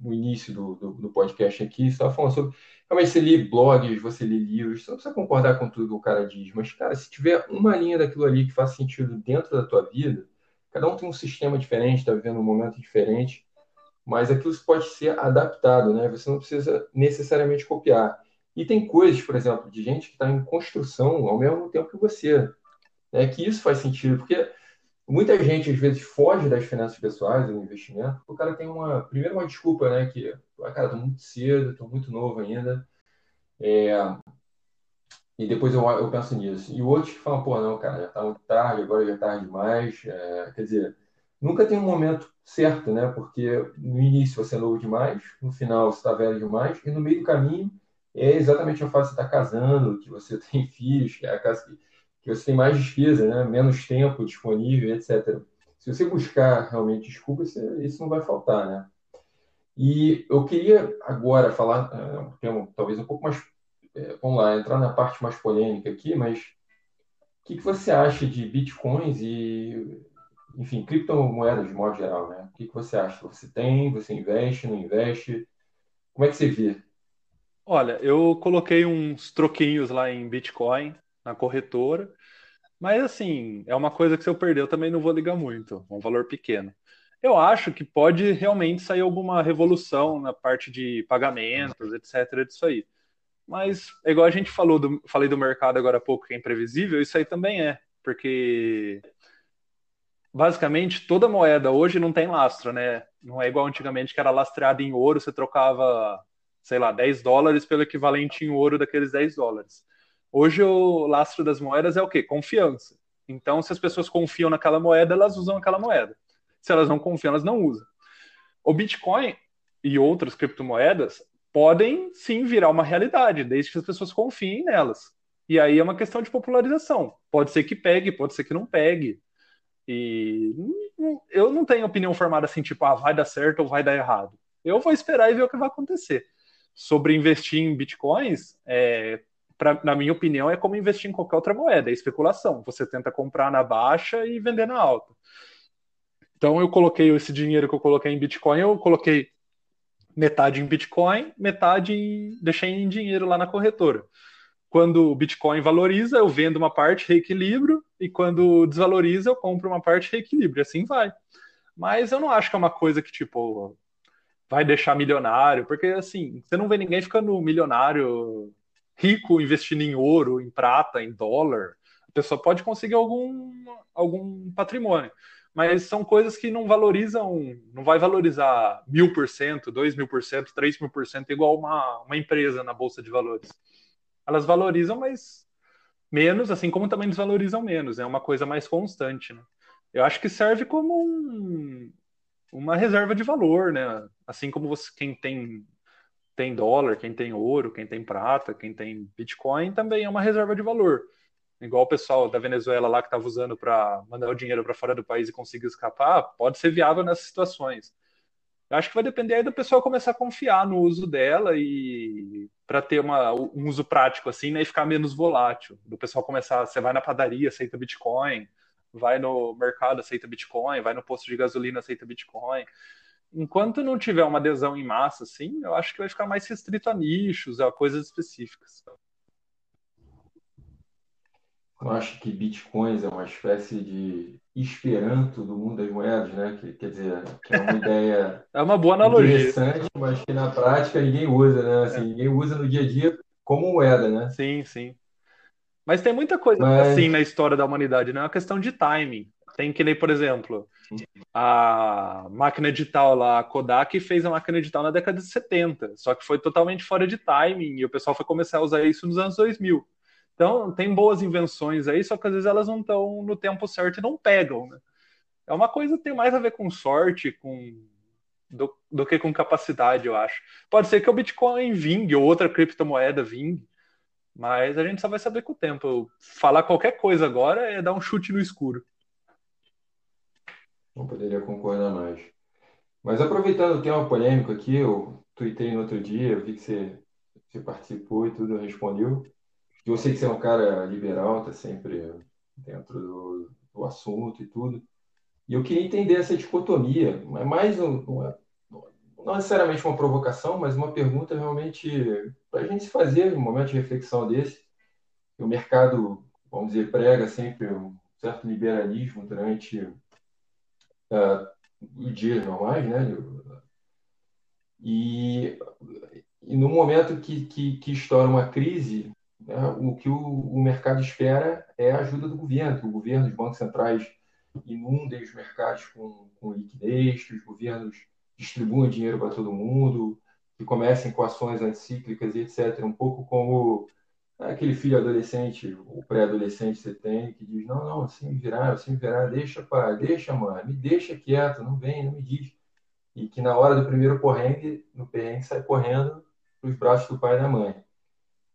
no início do, do, do podcast aqui, você estava falando sobre. Realmente, você lê blogs, você lê livros, você não precisa concordar com tudo que o cara diz, mas, cara, se tiver uma linha daquilo ali que faz sentido dentro da tua vida, cada um tem um sistema diferente, está vivendo um momento diferente, mas aquilo pode ser adaptado, né? Você não precisa necessariamente copiar. E tem coisas, por exemplo, de gente que está em construção ao mesmo tempo que você né, que isso faz sentido, porque muita gente às vezes foge das finanças pessoais, do investimento, o cara tem uma, primeiro uma desculpa, né, que, ah, cara, tô muito cedo, tô muito novo ainda, é, e depois eu, eu penso nisso. E outros que falam, pô, não, cara, já tá muito tarde, agora já é tarde demais, é, quer dizer, nunca tem um momento certo, né, porque no início você é novo demais, no final você está velho demais, e no meio do caminho é exatamente a fase que você está casando, que você tem filhos, que é a casa que que você tem mais despesa, né? menos tempo disponível, etc. Se você buscar realmente desculpas, isso não vai faltar, né? E eu queria agora falar é, um tema talvez um pouco mais, é, vamos lá, entrar na parte mais polêmica aqui, mas o que, que você acha de bitcoins e, enfim, criptomoedas de modo geral, né? O que, que você acha? Você tem, você investe, não investe? Como é que você vê? Olha, eu coloquei uns troquinhos lá em Bitcoin, na corretora. Mas assim, é uma coisa que se eu perder eu também não vou ligar muito, é um valor pequeno. Eu acho que pode realmente sair alguma revolução na parte de pagamentos, etc, disso aí. Mas, igual a gente falou do, falei do mercado agora há pouco, que é imprevisível, isso aí também é, porque basicamente toda moeda hoje não tem lastro, né? Não é igual antigamente que era lastreada em ouro, você trocava, sei lá, 10 dólares pelo equivalente em ouro daqueles 10 dólares. Hoje o lastro das moedas é o quê? Confiança. Então, se as pessoas confiam naquela moeda, elas usam aquela moeda. Se elas não confiam, elas não usam. O Bitcoin e outras criptomoedas podem sim virar uma realidade, desde que as pessoas confiem nelas. E aí é uma questão de popularização. Pode ser que pegue, pode ser que não pegue. E eu não tenho opinião formada assim, tipo, ah, vai dar certo ou vai dar errado. Eu vou esperar e ver o que vai acontecer. Sobre investir em bitcoins, é, pra, na minha opinião, é como investir em qualquer outra moeda, é especulação. Você tenta comprar na baixa e vender na alta. Então eu coloquei esse dinheiro que eu coloquei em Bitcoin, eu coloquei metade em Bitcoin, metade em, deixei em dinheiro lá na corretora. Quando o Bitcoin valoriza, eu vendo uma parte, reequilibro, e quando desvaloriza, eu compro uma parte, reequilibro, e assim vai. Mas eu não acho que é uma coisa que, tipo, vai deixar milionário, porque assim, você não vê ninguém ficando milionário, rico, investindo em ouro, em prata, em dólar. A pessoa pode conseguir algum, algum patrimônio, mas são coisas que não valorizam, não vai valorizar mil por cento, dois mil por cento, três mil por cento, igual uma, uma empresa na Bolsa de Valores. Elas valorizam, mas menos, assim como também desvalorizam menos, é uma coisa mais constante, né? Eu acho que serve como um, uma reserva de valor, né? Assim como você, quem tem tem dólar, quem tem ouro, quem tem prata, quem tem Bitcoin, também é uma reserva de valor. Igual o pessoal da Venezuela lá que estava usando para mandar o dinheiro para fora do país e conseguir escapar, pode ser viável nessas situações. Eu acho que vai depender aí do pessoal começar a confiar no uso dela e para ter uma, um uso prático assim, né, e ficar menos volátil. Do pessoal começar, você vai na padaria, aceita Bitcoin, vai no mercado, aceita Bitcoin, vai no posto de gasolina, aceita Bitcoin. Enquanto não tiver uma adesão em massa, assim, eu acho que vai ficar mais restrito a nichos, a coisas específicas. Eu acho que bitcoins é uma espécie de esperanto do mundo das moedas, né? Que, quer dizer, que é uma ideia é uma boa analogia. interessante, mas que na prática ninguém usa, né? Assim, é. Ninguém usa no dia a dia como moeda, né? Sim, sim. Mas tem muita coisa Mas... assim na história da humanidade, não é uma questão de timing. Tem que nem, por exemplo, a máquina digital lá, a Kodak fez a máquina digital na década de 70, só que foi totalmente fora de timing e o pessoal foi começar a usar isso nos anos 2000. Então, tem boas invenções aí, só que às vezes elas não estão no tempo certo e não pegam, né? É uma coisa que tem mais a ver com sorte, com do, do que com capacidade, eu acho. Pode ser que o Bitcoin vingue ou outra criptomoeda vingue, mas a gente só vai saber com o tempo. Falar qualquer coisa agora é dar um chute no escuro. Não poderia concordar mais. Mas aproveitando que é uma polêmica aqui, eu tuitei no outro dia, vi que você, você participou e tudo, respondeu. Eu sei que você é um cara liberal, tá sempre dentro do, do assunto e tudo. E eu queria entender essa dicotomia. É mais um, uma, não necessariamente uma provocação, mas uma pergunta realmente para a gente se fazer um momento de reflexão desse. O mercado, vamos dizer, prega sempre um certo liberalismo durante uh, dias normais, né? E, e no momento que, que, que estoura uma crise, né, o que o, o, mercado espera é a ajuda do governo, que o governo, os bancos centrais inundem os mercados com, com liquidez, que os governos distribuam dinheiro para todo mundo, que comecem com ações anticíclicas e etc. Um pouco como aquele filho adolescente, ou pré-adolescente que você tem, que diz, não, não, assim me virar, assim me virar, deixa, pai, deixa, mãe, me deixa quieto, não vem, não me diz. E que na hora do primeiro porrengue, no perrengue, sai correndo para os braços do pai e da mãe.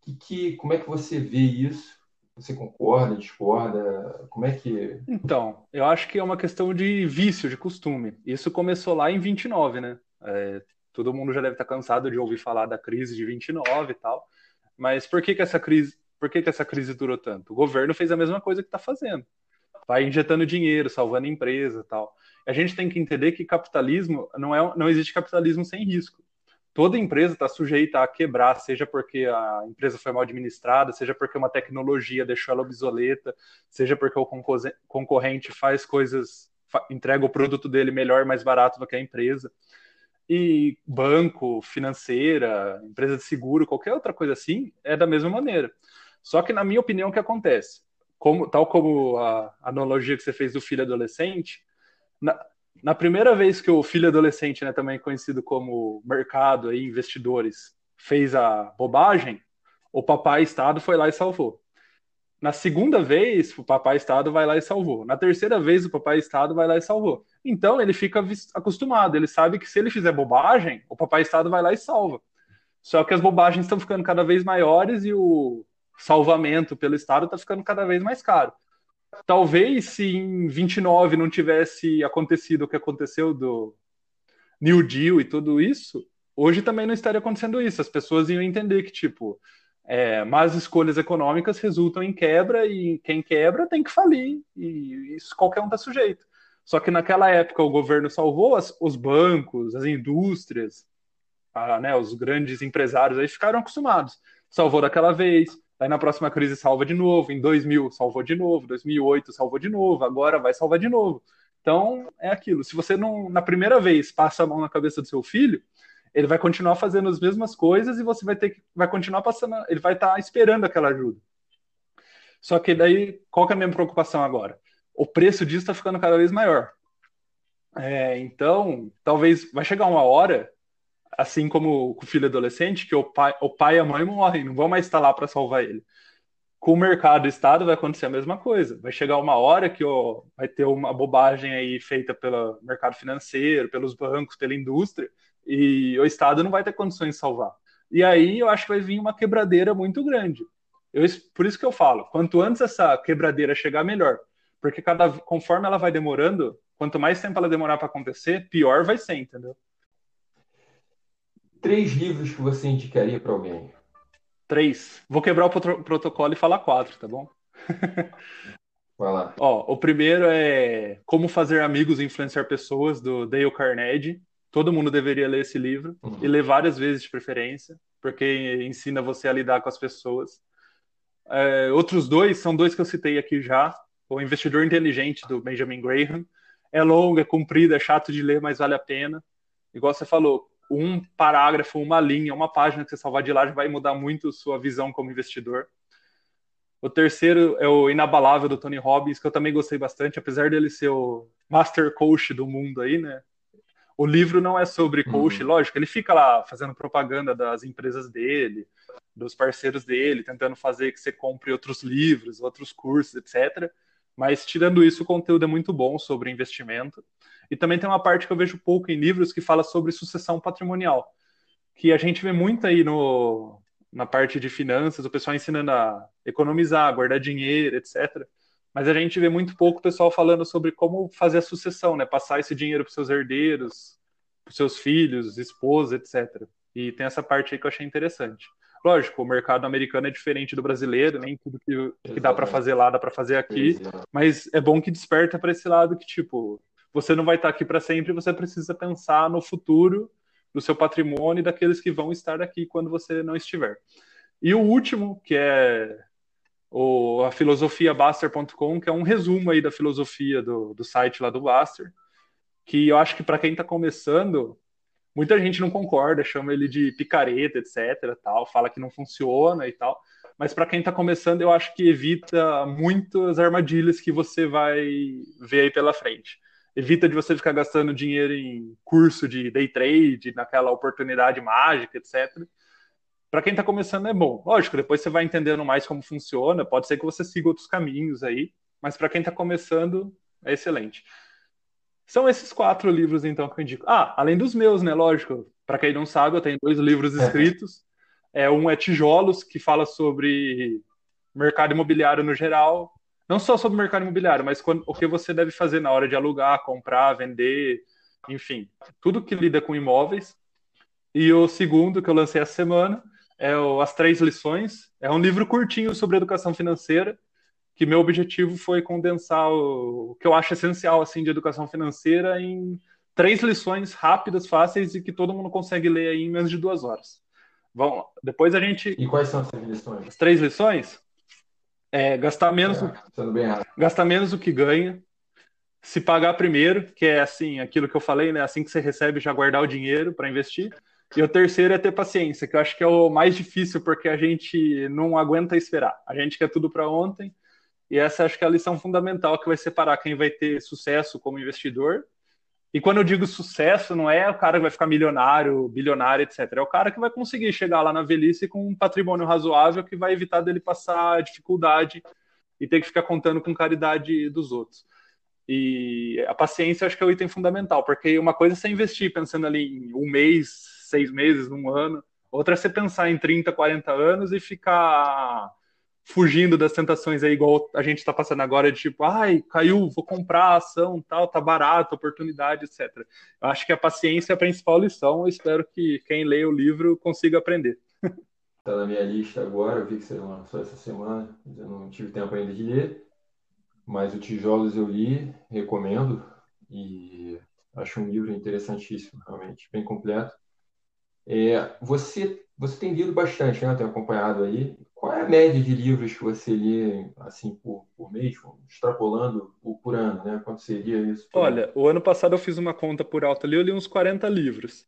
Que, que, como é que você vê isso? Você concorda, discorda? Como é que. Então, eu acho que é uma questão de vício, de costume. Isso começou lá em 29, né? É, todo mundo já deve estar cansado de ouvir falar da crise de 29 e tal. Mas por que, que essa crise. Por que, que essa crise durou tanto? O governo fez a mesma coisa que está fazendo. Vai injetando dinheiro, salvando empresa tal. A gente tem que entender que capitalismo não é, não existe capitalismo sem risco toda empresa está sujeita a quebrar, seja porque a empresa foi mal administrada, seja porque uma tecnologia deixou ela obsoleta, seja porque o concorrente faz coisas, entrega o produto dele melhor, mais barato do que a empresa. E banco, financeira, empresa de seguro, qualquer outra coisa assim, é da mesma maneira. Só que, na minha opinião, o que acontece? Como, tal como a analogia que você fez do filho adolescente, na, na primeira vez que o filho adolescente, né, também conhecido como mercado e investidores, fez a bobagem, o papai Estado foi lá e salvou. Na segunda vez, o papai Estado vai lá e salvou. Na terceira vez, o papai Estado vai lá e salvou. Então, ele fica acostumado, ele sabe que se ele fizer bobagem, o papai Estado vai lá e salva. Só que as bobagens estão ficando cada vez maiores e o salvamento pelo Estado está ficando cada vez mais caro talvez se em 29 não tivesse acontecido o que aconteceu do New Deal e tudo isso, hoje também não estaria acontecendo isso. As pessoas iam entender que, tipo, é, más escolhas econômicas resultam em quebra e quem quebra tem que falir e isso qualquer um está sujeito. Só que naquela época o governo salvou as, os bancos, as indústrias, a, né, os grandes empresários aí ficaram acostumados. Salvou daquela vez, Aí na próxima crise salva de novo, em 2000 salvou de novo, 2008 salvou de novo, agora vai salvar de novo. Então, é aquilo. Se você não, na primeira vez, passa a mão na cabeça do seu filho, ele vai continuar fazendo as mesmas coisas e você vai ter que vai continuar passando, ele vai estar tá esperando aquela ajuda. Só que daí, qual que é a minha preocupação agora? O preço disso está ficando cada vez maior. É, então, talvez vai chegar uma hora, assim como com o filho adolescente, que o pai, o pai e a mãe morrem, não vão mais estar lá para salvar ele com o mercado e Estado vai acontecer a mesma coisa. Vai chegar uma hora que ó, vai ter uma bobagem aí feita pelo mercado financeiro, pelos bancos, pela indústria, e o Estado não vai ter condições de salvar. E aí eu acho que vai vir uma quebradeira muito grande. Eu, por isso que eu falo, quanto antes essa quebradeira chegar, melhor. Porque cada, conforme ela vai demorando, quanto mais tempo ela demorar para acontecer, pior vai ser, entendeu? Três livros que você indicaria para alguém. Três. Vou quebrar o protocolo e falar quatro, tá bom? Vai lá. Ó, o primeiro é Como Fazer Amigos e Influenciar Pessoas, do Dale Carnegie. Todo mundo deveria ler esse livro uhum. e ler várias vezes de preferência, porque ensina você a lidar com as pessoas. É, outros dois são dois que eu citei aqui já. O Investidor Inteligente, do Benjamin Graham. É longo, é comprido, é chato de ler, mas vale a pena. Igual você falou, um parágrafo, uma linha, uma página que você salvar de lá já vai mudar muito sua visão como investidor. O terceiro é o Inabalável do Tony Robbins, que eu também gostei bastante, apesar dele ser o master coach do mundo aí, né? O livro não é sobre coach, uhum. lógico, ele fica lá fazendo propaganda das empresas dele, dos parceiros dele, tentando fazer que você compre outros livros, outros cursos, etc. Mas tirando isso, o conteúdo é muito bom sobre investimento. E também tem uma parte que eu vejo pouco em livros que fala sobre sucessão patrimonial, que a gente vê muito aí no, na parte de finanças, o pessoal ensinando a economizar, guardar dinheiro, etc. Mas a gente vê muito pouco pessoal falando sobre como fazer a sucessão, né? Passar esse dinheiro para seus herdeiros, para seus filhos, esposa, etc. E tem essa parte aí que eu achei interessante. Lógico, o mercado americano é diferente do brasileiro, nem tudo que, que dá para fazer lá dá para fazer aqui, mas é bom que desperta para esse lado que, tipo, você não vai estar aqui para sempre, você precisa pensar no futuro do seu patrimônio e daqueles que vão estar aqui quando você não estiver. E o último, que é o, a filosofiabaster.com, que é um resumo aí da filosofia do, do site lá do Baster, que eu acho que para quem está começando, muita gente não concorda, chama ele de picareta, etc, tal, fala que não funciona e tal, mas para quem está começando, eu acho que evita muitas armadilhas que você vai ver aí pela frente evita de você ficar gastando dinheiro em curso de day trade, naquela oportunidade mágica, etc. Para quem está começando é bom. Lógico, depois você vai entendendo mais como funciona, pode ser que você siga outros caminhos aí, mas para quem está começando é excelente. São esses quatro livros, então, que eu indico. Ah, além dos meus, né? Lógico. Para quem não sabe, eu tenho dois livros escritos. É, um é Tijolos, que fala sobre mercado imobiliário no geral, não só sobre mercado imobiliário, mas quando, o que você deve fazer na hora de alugar, comprar, vender, enfim, tudo que lida com imóveis. E o segundo que eu lancei essa semana é o As Três Lições. É um livro curtinho sobre educação financeira, que meu objetivo foi condensar o, o que eu acho essencial assim de educação financeira em três lições rápidas, fáceis e que todo mundo consegue ler aí em menos de duas horas. Bom, depois a gente. E quais são essas lições? As três lições? É, gastar menos, é, gastar menos do que ganha, se pagar primeiro, que é assim, aquilo que eu falei, né? Assim que você recebe, já guardar o dinheiro para investir. E o terceiro é ter paciência, que eu acho que é o mais difícil, porque a gente não aguenta esperar. A gente quer tudo para ontem. E essa acho que é a lição fundamental que vai separar quem vai ter sucesso como investidor e quando eu digo sucesso, não é o cara que vai ficar milionário, bilionário, etc. É o cara que vai conseguir chegar lá na velhice com um patrimônio razoável que vai evitar dele passar dificuldade e ter que ficar contando com caridade dos outros. E a paciência acho que é o item fundamental, porque uma coisa é você investir pensando ali em um mês, seis meses, um ano, outra é você pensar em 30, 40 anos e ficar fugindo das tentações aí, igual a gente está passando agora, de tipo, ai, caiu, vou comprar a ação, tal, tá barato, oportunidade, etc. Eu acho que a paciência é a principal lição, eu espero que quem lê o livro consiga aprender. Está na minha lista agora, eu vi que você lançou essa semana, eu não tive tempo ainda de ler, mas o Tijolos eu li, recomendo, e acho um livro interessantíssimo, realmente, bem completo. É, você, você tem lido bastante, né? Tem acompanhado aí. Qual é a média de livros que você lê, assim, por, por mês, extrapolando por, por ano, né? Quanto seria isso? Olha, o ano passado eu fiz uma conta por alto ali, eu li uns 40 livros.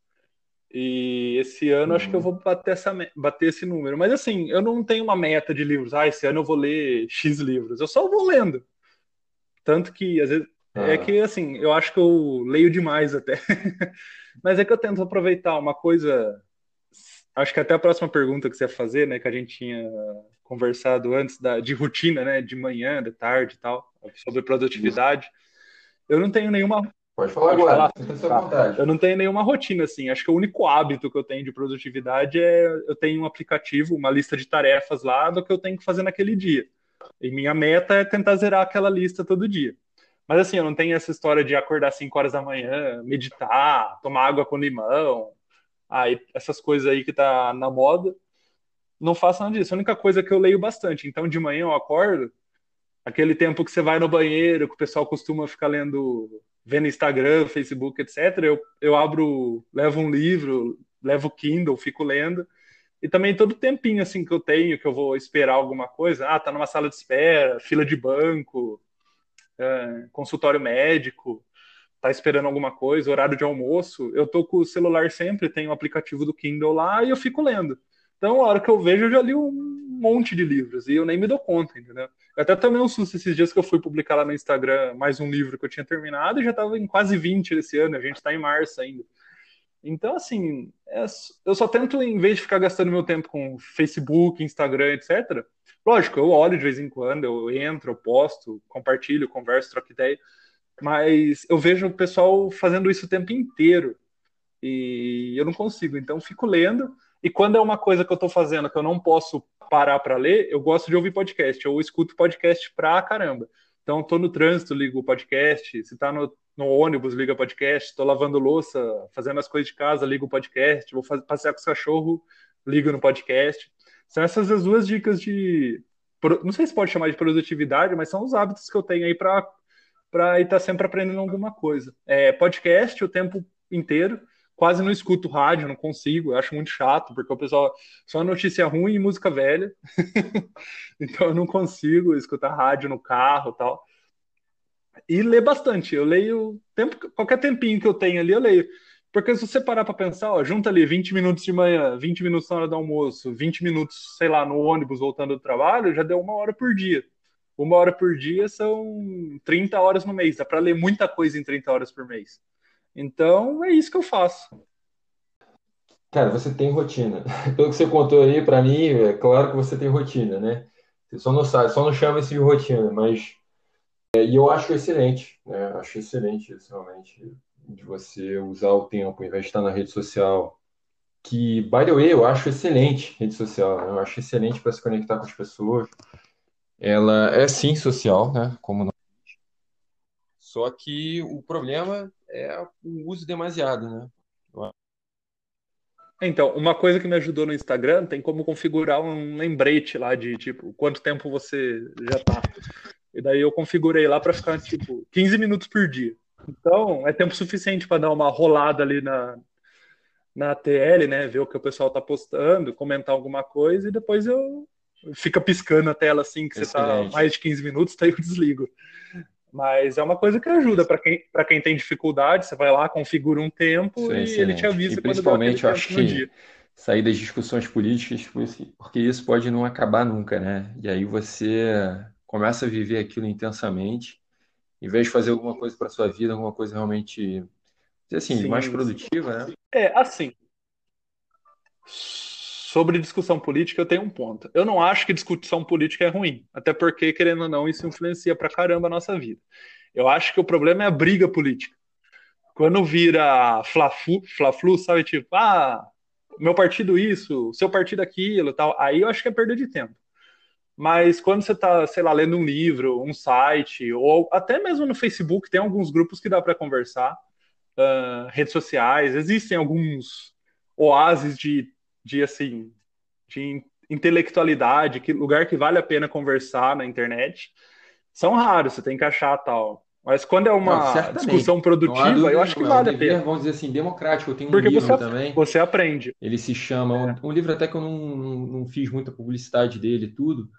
E esse ano acho que eu Uhum. vou bater, essa, bater esse número. Mas assim, eu não tenho uma meta de livros. Ah, esse ano eu vou ler X livros. Eu só vou lendo. Tanto que, às vezes, é Ah, que assim, eu acho que eu leio demais até. Mas é que eu tento aproveitar uma coisa. Acho que até a próxima pergunta que você ia fazer, né, que a gente tinha conversado antes da, de rotina, né, de manhã, de tarde e tal, sobre produtividade. Eu não tenho nenhuma. Pode falar Pode agora, falar? Eu não tenho nenhuma rotina, assim. Acho que o único hábito que eu tenho de produtividade é eu tenho um aplicativo, uma lista de tarefas lá do que eu tenho que fazer naquele dia. E minha meta é tentar zerar aquela lista todo dia. Mas assim, eu não tenho essa história de acordar às 5 horas da manhã, meditar, tomar água com limão, aí essas coisas aí que tá na moda. Não faço nada disso. A única coisa é que eu leio bastante. Então, de manhã eu acordo, aquele tempo que você vai no banheiro, que o pessoal costuma ficar lendo, vendo Instagram, Facebook, etc. Eu, eu abro, levo um livro, levo o Kindle, fico lendo. E também todo tempinho assim que eu tenho, que eu vou esperar alguma coisa, ah, tá numa sala de espera, fila de banco, é, consultório médico, tá esperando alguma coisa, horário de almoço, eu tô com o celular sempre, tem o aplicativo do Kindle lá e eu fico lendo. Então, a hora que eu vejo, eu já li um monte de livros e eu nem me dou conta, entendeu? Eu até tomei um susto esses dias que eu fui publicar lá no Instagram mais um livro que eu tinha terminado e já tava em quase 20 esse ano, a gente tá em março ainda. Então, assim, é- eu só tento, em vez de ficar gastando meu tempo com Facebook, Instagram, etc. Lógico, eu olho de vez em quando, eu entro, eu posto, compartilho, converso, troco ideia, mas eu vejo o pessoal fazendo isso o tempo inteiro e eu não consigo, então fico lendo. E quando é uma coisa que eu estou fazendo que eu não posso parar para ler, eu gosto de ouvir podcast. Eu escuto podcast pra caramba. Então, estou no trânsito, ligo o podcast. Se está no, no ônibus, liga podcast. Estou lavando louça, fazendo as coisas de casa, ligo o podcast. Vou fazer, passear com os cachorros, ligo no podcast. São essas as duas dicas de. Não sei se pode chamar de produtividade, mas são os hábitos que eu tenho aí para para estar sempre aprendendo alguma coisa. É, podcast o tempo inteiro, quase não escuto rádio, não consigo, eu acho muito chato, porque o pessoal só notícia ruim e música velha, então eu não consigo escutar rádio no carro tal. E ler bastante, eu leio tempo, qualquer tempinho que eu tenho ali, eu leio. Porque se você parar para pensar, ó, junta ali 20 minutos de manhã, 20 minutos na hora do almoço, 20 minutos, sei lá, no ônibus voltando do trabalho, já deu uma hora por dia. Uma hora por dia são 30 horas no mês. Dá para ler muita coisa em 30 horas por mês. Então, é isso que eu faço. Cara, você tem rotina. Pelo que você contou aí, para mim, é claro que você tem rotina, né? Você só não sabe, só não chama isso de rotina, mas. É, e eu acho excelente, né? Acho excelente isso, realmente, de você usar o tempo, estar na rede social. Que, by the way, eu acho excelente rede social, né? Eu acho excelente para se conectar com as pessoas. Ela é sim social, né? Como não. Só que o problema é o uso demasiado, né? Então, uma coisa que me ajudou no Instagram tem como configurar um lembrete lá de tipo quanto tempo você já tá. E daí eu configurei lá para ficar tipo 15 minutos por dia. Então, é tempo suficiente para dar uma rolada ali na, na TL, né? Ver o que o pessoal tá postando, comentar alguma coisa e depois eu fica piscando a tela assim que você tá Excelente. mais de 15 minutos, daí eu desligo. Mas é uma coisa que ajuda para quem, para quem tem dificuldade, você vai lá, configura um tempo é e ele te excelente. E avisa aquele principalmente eu acho que dia. sair das discussões políticas, porque isso pode não acabar nunca, né? E aí você começa a viver aquilo intensamente, em vez de fazer alguma coisa para sua vida, alguma coisa realmente, assim, mais Sim, sim. produtiva, né? É, assim, sobre discussão política eu tenho um ponto. Eu não acho que discussão política é ruim, até porque, querendo ou não, isso influencia pra caramba a nossa vida. Eu acho que o problema é a briga política. Quando vira fla-flu, fla-flu, sabe, tipo, ah, meu partido isso, seu partido aquilo, tal, aí eu acho que é perda de tempo. Mas quando você está, sei lá, lendo um livro, um site, ou até mesmo no Facebook, tem alguns grupos que dá para conversar, uh, redes sociais, existem alguns oásis de, de assim, de intelectualidade, que lugar que vale a pena conversar na internet. São raros, você tem que achar tal. Mas quando é uma não, discussão produtiva, eu acho que vale a pena. Vamos dizer assim, democrático. Eu tenho um Porque livro você, também. Você aprende. Ele se chama, um, um livro até que eu não, não, não, fiz muita publicidade dele e tudo,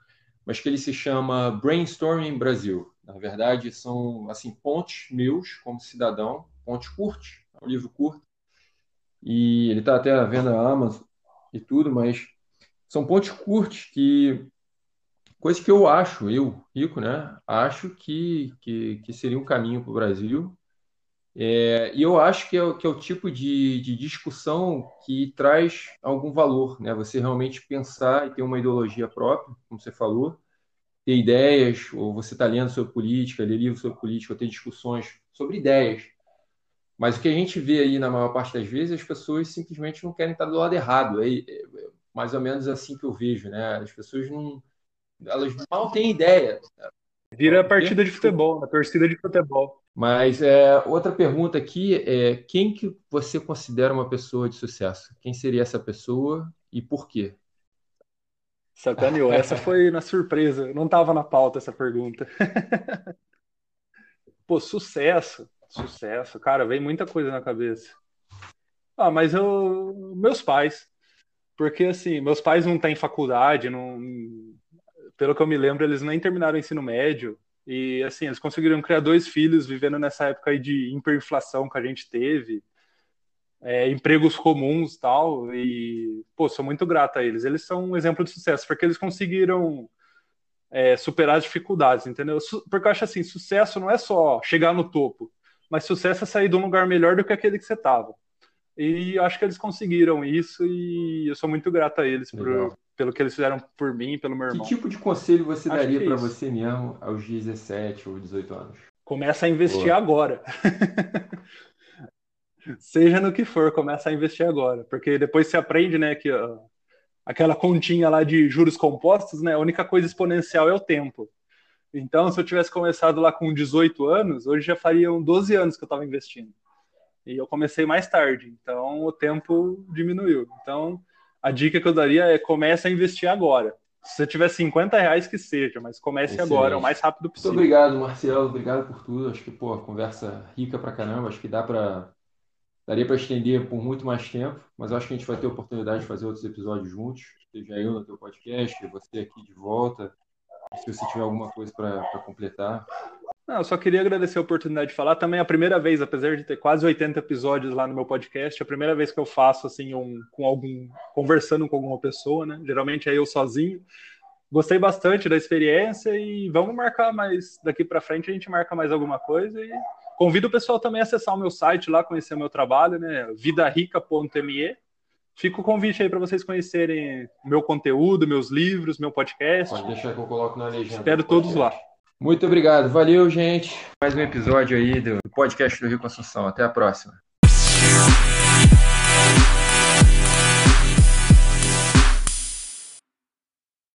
mas que ele se chama Brainstorming Brasil. Na verdade, são assim pontos meus como cidadão, pontos curtos, é um livro curto. E ele está até à venda na Amazon e tudo, mas são pontos curtos que Coisa que eu acho, eu, Rico, né? Acho que, que, que seria um caminho para o Brasil. É, e eu acho que é, que é o tipo de, de discussão que traz algum valor, né? Você realmente pensar e ter uma ideologia própria, como você falou, ter ideias, ou você está lendo sobre política, ler livros sobre política, ou ter discussões sobre ideias. Mas o que a gente vê aí na maior parte das vezes, as pessoas simplesmente não querem estar do lado errado. É, é mais ou menos assim que eu vejo, né? As pessoas não elas mal têm ideia. Vira partida de futebol, a torcida de futebol. Mas é, outra pergunta aqui é quem que você considera uma pessoa de sucesso? Quem seria essa pessoa e por quê? Sacaneou, essa foi na surpresa. Não estava na pauta essa pergunta. Pô, sucesso, sucesso. Cara, vem muita coisa na cabeça. Ah, mas eu. Meus pais. Porque, assim, meus pais não têm faculdade, não, pelo que eu me lembro, eles nem terminaram o ensino médio. E, assim, eles conseguiram criar dois filhos vivendo nessa época aí de hiperinflação que a gente teve, é, empregos comuns tal. E, pô, sou muito grato a eles. Eles são um exemplo de sucesso, porque eles conseguiram é, superar as dificuldades, entendeu? Porque eu acho assim, sucesso não é só chegar no topo, mas sucesso é sair de um lugar melhor do que aquele que você estava. E acho que eles conseguiram isso e eu sou muito grato a eles por, pelo que eles fizeram por mim e pelo meu irmão. Que tipo de conselho você acho daria para é você mesmo aos 17 ou 18 anos? Começa a investir Boa. agora. Seja no que for, começa a investir agora. Porque depois você aprende, né, que ó, aquela continha lá de juros compostos, né, a única coisa exponencial é o tempo. Então, se eu tivesse começado lá com 18 anos, hoje já fariam 12 anos que eu estava investindo. E eu comecei mais tarde, então o tempo diminuiu. Então, a dica que eu daria é comece a investir agora. Se você tiver 50 reais, que seja, mas comece Excelente. agora, o mais rápido possível. Muito obrigado, Marcelo. Obrigado por tudo. Acho que, pô, conversa rica pra caramba. Acho que dá para daria para estender por muito mais tempo, mas acho que a gente vai ter oportunidade de fazer outros episódios juntos. Seja eu no teu podcast, você aqui de volta. Se você tiver alguma coisa para completar. Não, eu só queria agradecer a oportunidade de falar. Também é a primeira vez, apesar de ter quase 80 episódios lá no meu podcast, é a primeira vez que eu faço assim um com algum conversando com alguma pessoa, né? Geralmente é eu sozinho. Gostei bastante da experiência e vamos marcar mais daqui para frente a gente marca mais alguma coisa e convido o pessoal também a acessar o meu site lá, conhecer o meu trabalho, né? vidarica.me. Fica o convite aí para vocês conhecerem meu conteúdo, meus livros, meu podcast. Pode deixar que eu coloco na legenda. Espero todos lá. Muito obrigado. Valeu, gente. Mais um episódio aí do podcast do Rio Construção. Até a próxima.